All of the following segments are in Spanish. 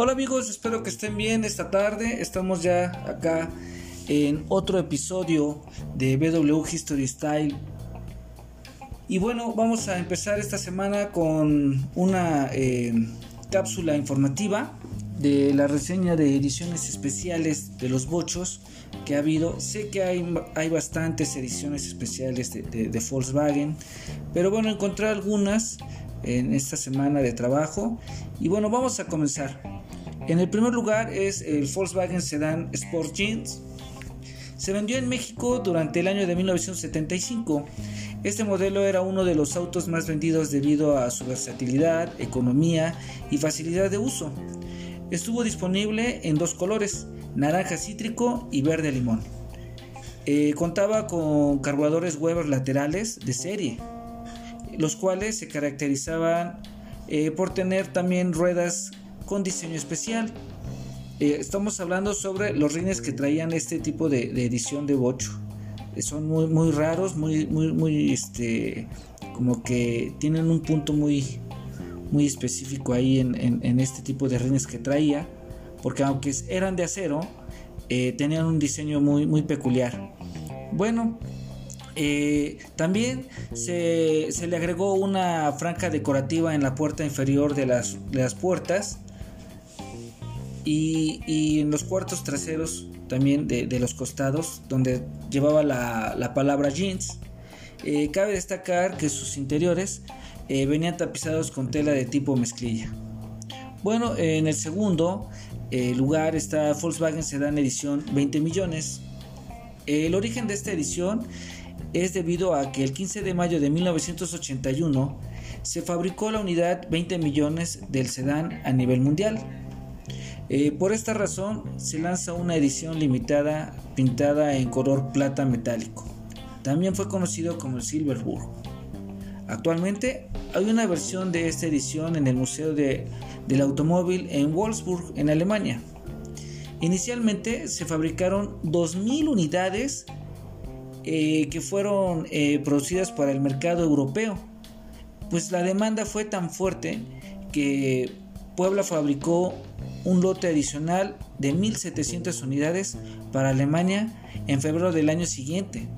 Hola amigos, espero que estén bien esta tarde. Estamos ya acá en otro episodio de BW History Style. Y bueno, vamos a empezar esta semana con una eh, cápsula informativa de la reseña de ediciones especiales de los bochos que ha habido. Sé que hay, hay bastantes ediciones especiales de, de Volkswagen, pero bueno, encontré algunas en esta semana de trabajo. Y bueno, vamos a comenzar. En el primer lugar es el Volkswagen Sedan Sport Jeans. Se vendió en México durante el año de 1975. Este modelo era uno de los autos más vendidos debido a su versatilidad, economía y facilidad de uso. Estuvo disponible en dos colores, naranja cítrico y verde limón. Eh, contaba con carburadores Weber laterales de serie, los cuales se caracterizaban eh, por tener también ruedas con diseño especial. Eh, estamos hablando sobre los rines que traían este tipo de, edición de bocho. Eh, son muy, raros, muy, muy, muy, este, como que tienen un punto muy, muy específico ahí en, este tipo de rines que traía, porque aunque eran de acero, tenían un diseño muy, muy peculiar. Bueno, eh, también se, le agregó una franja decorativa en la puerta inferior de las, puertas y, en los cuartos traseros también de, los costados donde llevaba la, palabra jeans. Eh, cabe destacar que sus interiores eh, venían tapizados con tela de tipo mezclilla. Bueno, en el segundo lugar está Volkswagen Sedan Edición 20 millones. El origen de esta edición es debido a que el 15 de mayo de 1981 se fabricó la unidad 20 millones del sedán a nivel mundial. Eh, por esta razón se lanza una edición limitada pintada en color plata metálico. También fue conocido como el Silverburg. Actualmente hay una versión de esta edición en el Museo del Automóvil en Wolfsburg, en Alemania. Inicialmente se fabricaron 2.000 unidades eh, que fueron eh, producidas para el mercado europeo. Pues la demanda fue tan fuerte que Puebla fabricó un lote adicional de 1.700 unidades para Alemania en febrero del año siguiente,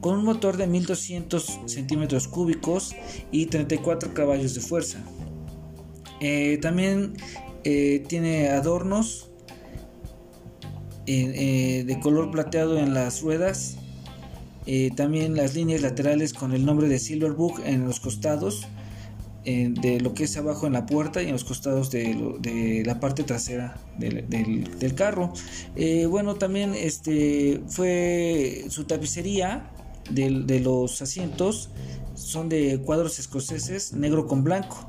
con un motor de 1.200 centímetros cúbicos y 34 caballos de fuerza. Eh, también tiene adornos de color plateado en las ruedas eh, también las líneas laterales con el nombre de Silverbook en los costados, eh, de lo que es abajo en la puerta y en los costados de, la parte trasera del, carro. Eh, bueno, también este, fue su tapicería de, los asientos son de cuadros escoceses negro con blanco,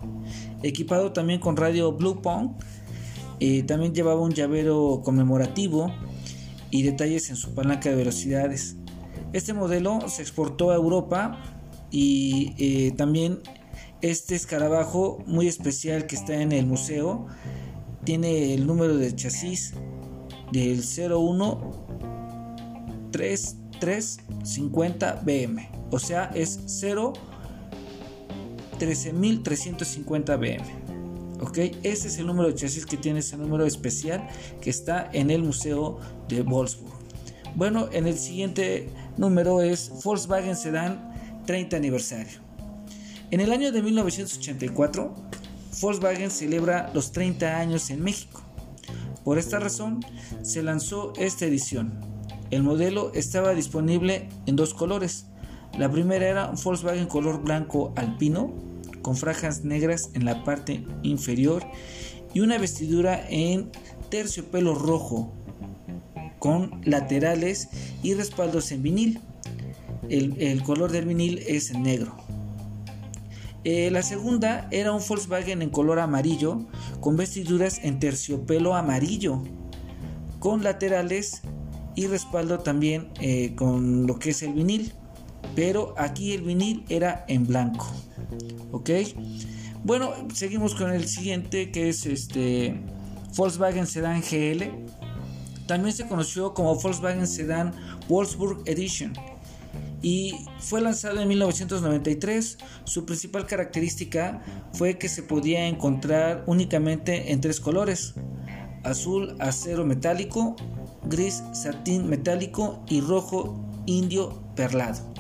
equipado también con radio Blue Pong. también llevaba un llavero conmemorativo y detalles en su palanca de velocidades. Este modelo se exportó a Europa y eh, también este escarabajo muy especial que está en el museo tiene el número de chasis del 01350 BM, o sea, es 0 13350 BM. ¿Ok? Ese es el número de chasis que tiene ese número especial que está en el Museo de Wolfsburg. Bueno, en el siguiente número es Volkswagen Sedan 30 aniversario. En el año de 1984, Volkswagen celebra los 30 años en México. Por esta razón, se lanzó esta edición. El modelo estaba disponible en dos colores. La primera era un Volkswagen color blanco alpino, con franjas negras en la parte inferior y una vestidura en terciopelo rojo con laterales y respaldos en vinil. El, color del vinil es negro. Eh, la segunda era un Volkswagen en color amarillo con vestiduras en terciopelo amarillo con laterales y respaldo también eh, con lo que es el vinil. Pero aquí el vinil era en blanco ok bueno seguimos con el siguiente que es este Volkswagen Sedan GL también se conoció como Volkswagen Sedan Wolfsburg Edition y fue lanzado en 1993. Su principal característica fue que se podía encontrar únicamente en tres colores, azul acero metálico, gris satín metálico y rojo indio perlado.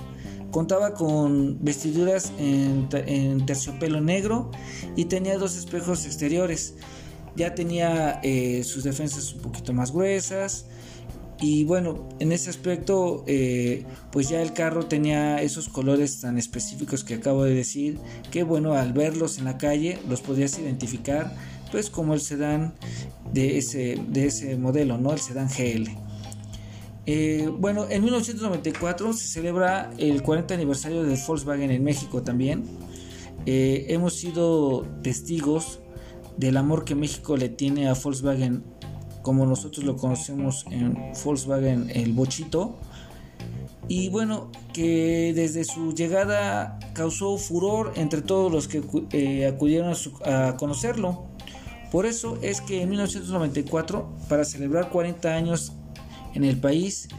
Contaba con vestiduras en, terciopelo negro y tenía dos espejos exteriores. Ya tenía eh, sus defensas un poquito más gruesas, y bueno, en ese aspecto, eh, pues ya el carro tenía esos colores tan específicos que acabo de decir, que bueno, al verlos en la calle los podías identificar, pues como el sedán de ese, de ese modelo, ¿no? El sedán GL. Eh, bueno, en 1994 se celebra el 40 aniversario del Volkswagen en México también. Eh, hemos sido testigos del amor que México le tiene a Volkswagen como nosotros lo conocemos en Volkswagen el bochito. Y bueno que desde su llegada causó furor entre todos los que eh, acudieron a, conocerlo. Por eso es que en 1994 para celebrar 40 años en el país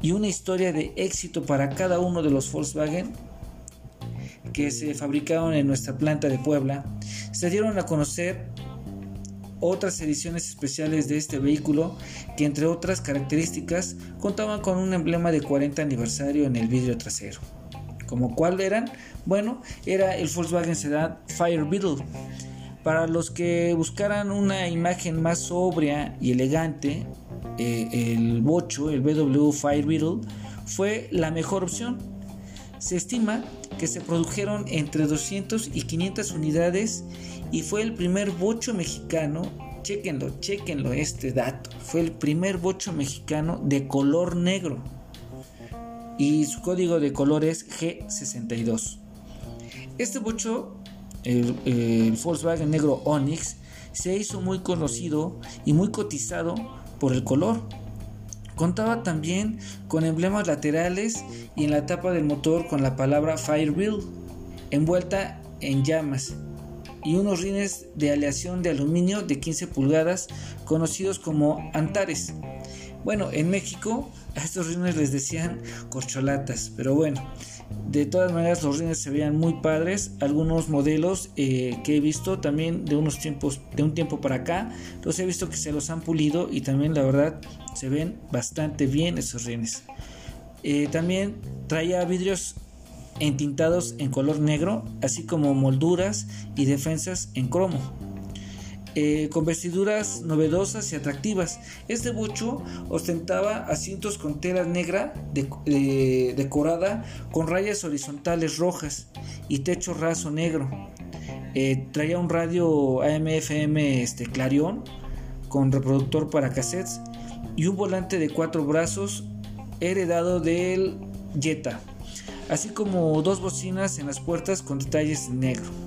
y una historia de éxito para cada uno de los Volkswagen que se fabricaron en nuestra planta de Puebla se dieron a conocer otras ediciones especiales de este vehículo que entre otras características contaban con un emblema de 40 aniversario en el vidrio trasero. ¿Como cuál eran? Bueno, era el Volkswagen Sedan Fire Beetle. Para los que buscaran una imagen más sobria y elegante, eh, el Bocho, el BW Fire Beetle, fue la mejor opción. Se estima que se produjeron entre 200 y 500 unidades y fue el primer bocho mexicano, chequenlo, chequenlo este dato, fue el primer bocho mexicano de color negro y su código de color es G62. Este bocho, el, el Volkswagen negro Onix, se hizo muy conocido y muy cotizado por el color. Contaba también con emblemas laterales y en la tapa del motor con la palabra Firewheel envuelta en llamas y unos rines de aleación de aluminio de 15 pulgadas conocidos como antares. Bueno, en México a estos rines les decían corcholatas, pero bueno, de todas maneras los rines se veían muy padres. Algunos modelos eh, que he visto también de unos tiempos, de un tiempo para acá, los he visto que se los han pulido y también la verdad se ven bastante bien esos rines. Eh, también traía vidrios entintados en color negro, así como molduras y defensas en cromo. Eh, con vestiduras novedosas y atractivas. Este bucho ostentaba asientos con tela negra decorada con rayas horizontales rojas y techo raso negro. Eh, traía un radio AM-FM este, Clarion con reproductor para cassettes y un volante de cuatro brazos heredado del Jetta así como dos bocinas en las puertas con detalles negro.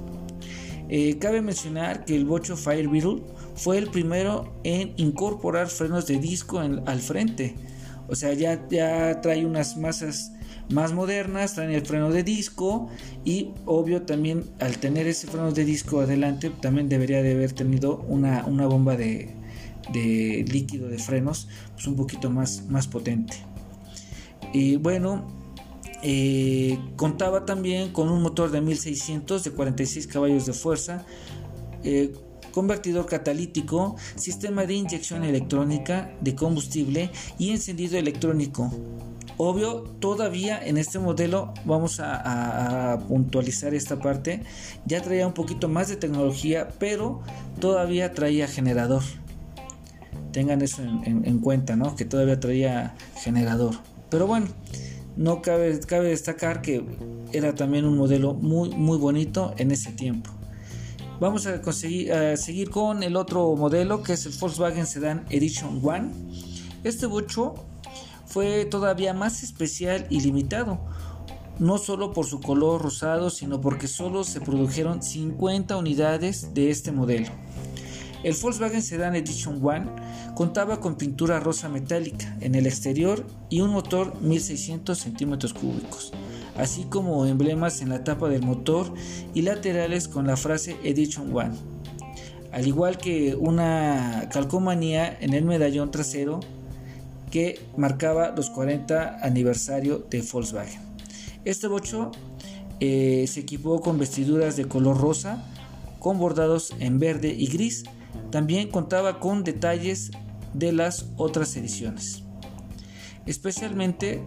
Eh, cabe mencionar que el Bocho Fire Beetle fue el primero en incorporar frenos de disco al frente. O sea, ya, ya trae unas masas más modernas, traen el freno de disco y obvio también al tener ese freno de disco adelante también debería de haber tenido una, bomba de, líquido de frenos pues un poquito más, más potente. Y bueno, eh, contaba también con un motor de 1600 de 46 caballos de fuerza, eh, convertidor catalítico, sistema de inyección electrónica de combustible y encendido electrónico. Obvio, todavía en este modelo vamos a, puntualizar esta parte. Ya traía un poquito más de tecnología, pero todavía traía generador. Tengan eso en, en cuenta, ¿no? Que todavía traía generador. Pero bueno, no cabe, destacar que era también un modelo muy, bonito en ese tiempo. Vamos a, a seguir con el otro modelo que es el Volkswagen Sedan Edition One. Este bocho fue todavía más especial y limitado, no solo por su color rosado, sino porque solo se produjeron 50 unidades de este modelo. El Volkswagen Sedan Edition One contaba con pintura rosa metálica en el exterior y un motor 1600 centímetros cúbicos, así como emblemas en la tapa del motor y laterales con la frase Edition One, al igual que una calcomanía en el medallón trasero que marcaba los 40 aniversario de Volkswagen. Este bocho eh, se equipó con vestiduras de color rosa, con bordados en verde y gris. También contaba con detalles de las otras ediciones. Especialmente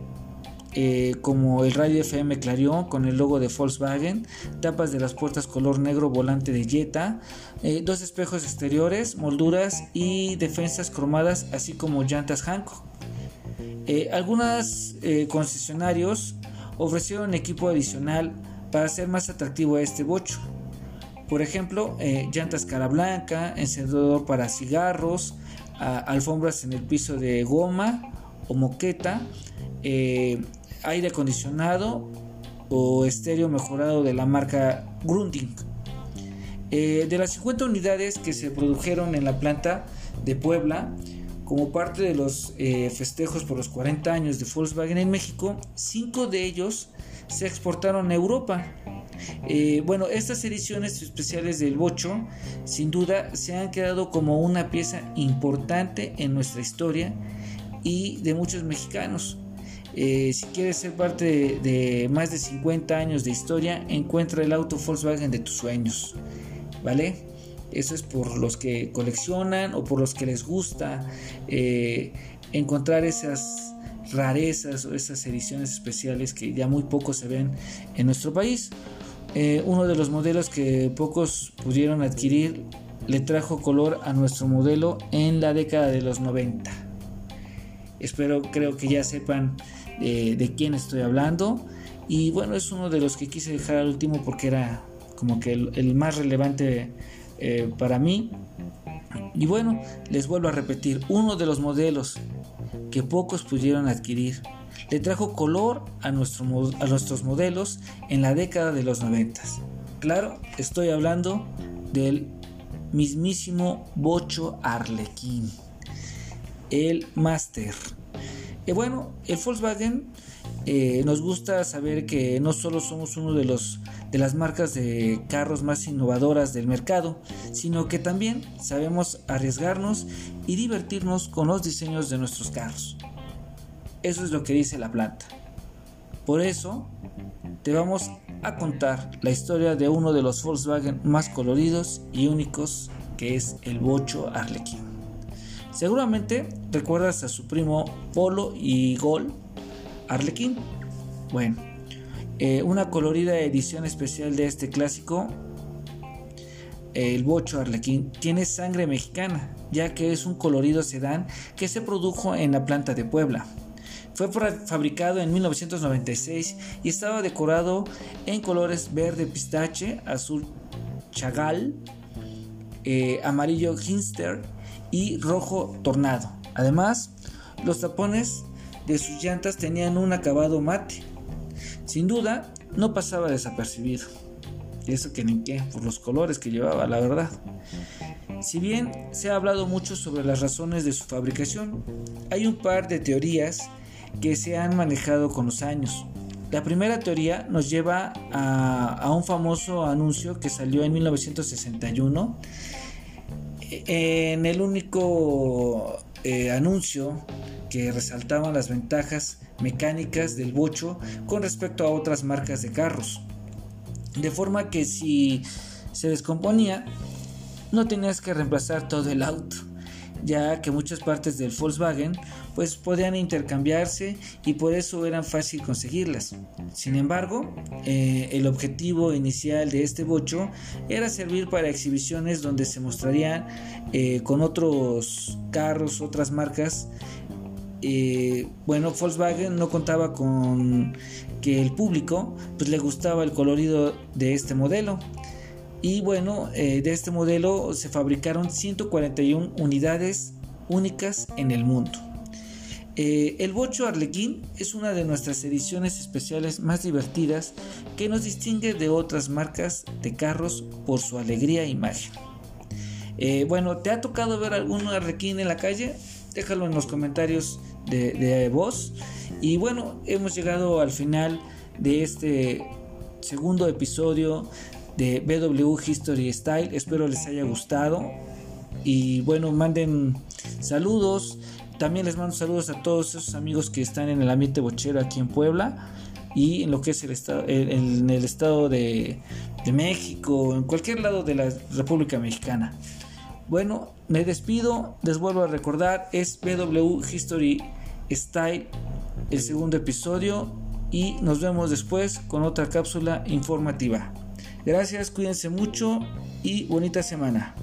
eh, como el radio FM Clarion con el logo de Volkswagen, tapas de las puertas color negro volante de Jetta, eh, dos espejos exteriores, molduras y defensas cromadas, así como llantas Hankook. Eh, algunos concesionarios ofrecieron equipo adicional para hacer más atractivo a este bocho. Por ejemplo, llantas cara blanca, encendedor para cigarros, alfombras en el piso de goma o moqueta, aire acondicionado o estéreo mejorado de la marca Grunding. Eh, de las 50 unidades que se produjeron en la planta de Puebla, como parte de los eh, festejos por los 40 años de Volkswagen en México, 5 de ellos se exportaron a Europa. Eh, bueno, estas ediciones especiales del Bocho sin duda se han quedado como una pieza importante en nuestra historia y de muchos mexicanos. Eh, si quieres ser parte de, más de 50 años de historia, encuentra el auto Volkswagen de tus sueños. ¿Vale? Eso es por los que coleccionan o por los que les gusta eh, encontrar esas rarezas o esas ediciones especiales que ya muy pocos se ven en nuestro país. Eh, uno de los modelos que pocos pudieron adquirir le trajo color a nuestro modelo en la década de los 90. Espero, creo que ya sepan de quién estoy hablando. Y bueno, es uno de los que quise dejar al último porque era como que el, más relevante eh, para mí. Y bueno, les vuelvo a repetir, uno de los modelos que pocos pudieron adquirir le trajo color a, nuestro, a nuestros modelos en la década de los 90. Claro, estoy hablando del mismísimo Bocho Arlequín, el Master y bueno, el Volkswagen eh, nos gusta saber que no solo somos uno de los de las marcas de carros más innovadoras del mercado, sino que también sabemos arriesgarnos y divertirnos con los diseños de nuestros carros. Eso es lo que dice la planta. Por eso te vamos a contar la historia de uno de los Volkswagen más coloridos y únicos, que es el Bocho Arlequín. Seguramente recuerdas a su primo Polo y Gol, Arlequín. Bueno, eh, una colorida edición especial de este clásico, el Bocho Arlequín, tiene sangre mexicana, ya que es un colorido sedán que se produjo en la planta de Puebla. Fue fabricado en 1996 y estaba decorado en colores verde pistache, azul chagal, eh, amarillo hinster y rojo tornado. Además, los tapones de sus llantas tenían un acabado mate. Sin duda, no pasaba desapercibido. Y eso que ni qué, por los colores que llevaba, la verdad. Si bien se ha hablado mucho sobre las razones de su fabricación, hay un par de teorías que se han manejado con los años. La primera teoría nos lleva a, un famoso anuncio que salió en 1961 en el único eh, anuncio que resaltaban las ventajas mecánicas del bocho con respecto a otras marcas de carros. De forma que si se descomponía, no tenías que reemplazar todo el auto ya que muchas partes del Volkswagen pues podían intercambiarse y por eso eran fácil conseguirlas. Sin embargo, eh, el objetivo inicial de este bocho era servir para exhibiciones donde se mostrarían eh, con otros carros, otras marcas. Eh, bueno, Volkswagen no contaba con que el público pues le gustaba el colorido de este modelo y bueno, eh, de este modelo se fabricaron 141 unidades únicas en el mundo. Eh, el Bocho Arlequín es una de nuestras ediciones especiales más divertidas que nos distingue de otras marcas de carros por su alegría e imagen. Eh, bueno, ¿te ha tocado ver algún Arlequín en la calle? Déjalo en los comentarios de, de voz. Y bueno, hemos llegado al final de este segundo episodio de BW History Style. Espero les haya gustado. Y bueno, manden saludos. También les mando saludos a todos esos amigos que están en el ambiente bochero aquí en Puebla. y en lo que es el estado, en el estado de, de México, en cualquier lado de la República Mexicana. Bueno, me despido, les vuelvo a recordar, es BW History Style, el segundo episodio, y nos vemos después con otra cápsula informativa. Gracias, cuídense mucho y bonita semana.